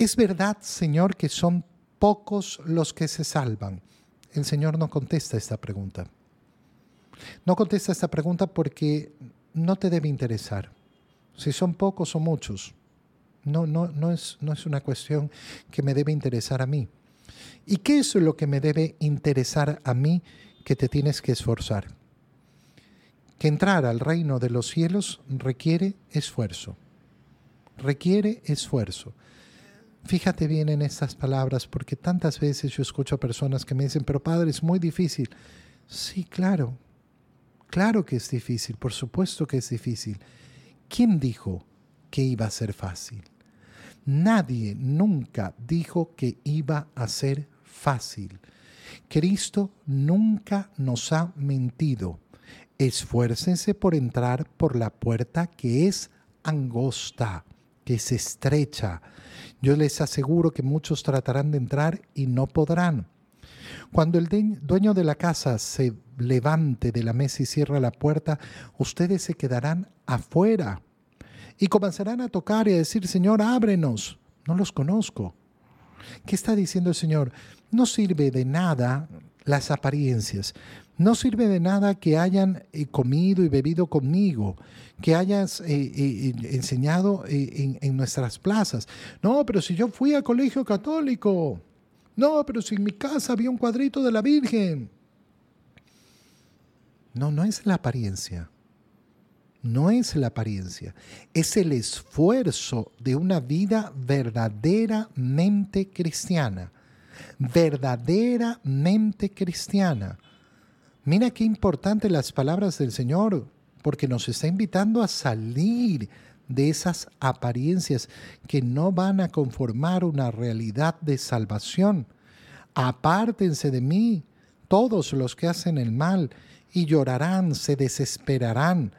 ¿Es verdad, Señor, que son pocos los que se salvan? El Señor no contesta esta pregunta. No contesta esta pregunta porque no te debe interesar. Si son pocos o muchos. No, no, no, es, no es una cuestión que me debe interesar a mí. ¿Y qué es lo que me debe interesar a mí que te tienes que esforzar? Que entrar al reino de los cielos requiere esfuerzo. Requiere esfuerzo. Fíjate bien en estas palabras porque tantas veces yo escucho a personas que me dicen, pero padre, es muy difícil. Sí, claro, claro que es difícil, por supuesto que es difícil. ¿Quién dijo que iba a ser fácil? Nadie nunca dijo que iba a ser fácil. Cristo nunca nos ha mentido. Esfuércense por entrar por la puerta que es angosta, es estrecha. Yo les aseguro que muchos tratarán de entrar y no podrán. Cuando el dueño de la casa se levante de la mesa y cierra la puerta, ustedes se quedarán afuera y comenzarán a tocar y a decir, Señor, ábrenos. No los conozco. ¿Qué está diciendo el Señor? No sirve de nada las apariencias. No sirve de nada que hayan eh, comido y bebido conmigo, que hayas eh, eh, enseñado en, en nuestras plazas. No, pero si yo fui a colegio católico. No, pero si en mi casa había un cuadrito de la Virgen. No, no es la apariencia. No es la apariencia. Es el esfuerzo de una vida verdaderamente cristiana. Verdaderamente cristiana. Mira qué importante las palabras del Señor, porque nos está invitando a salir de esas apariencias que no van a conformar una realidad de salvación. Apártense de mí todos los que hacen el mal y llorarán, se desesperarán,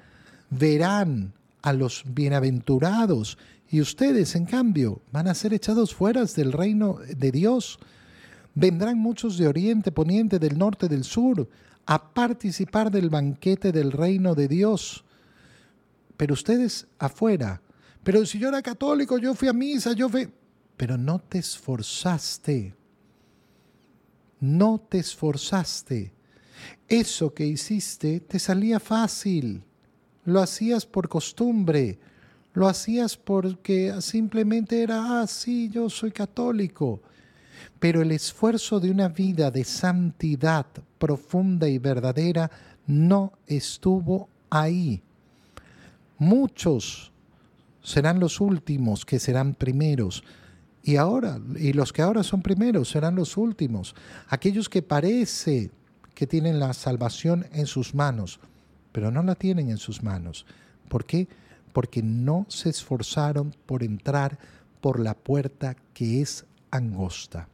verán a los bienaventurados y ustedes, en cambio, van a ser echados fuera del reino de Dios. Vendrán muchos de oriente, poniente, del norte, del sur, a participar del banquete del reino de Dios pero ustedes afuera. Pero si yo era católico, yo fui a misa, yo fui... Pero no te esforzaste. No te esforzaste. Eso que hiciste te salía fácil. Lo hacías por costumbre. Lo hacías porque simplemente era, ah, sí, yo soy católico. Pero el esfuerzo de una vida de santidad profunda y verdadera no estuvo ahí. Muchos serán los últimos que serán primeros. Y ahora, y los que ahora son primeros serán los últimos. Aquellos que parece que tienen la salvación en sus manos, pero no la tienen en sus manos. ¿Por qué? Porque no se esforzaron por entrar por la puerta que es angosta.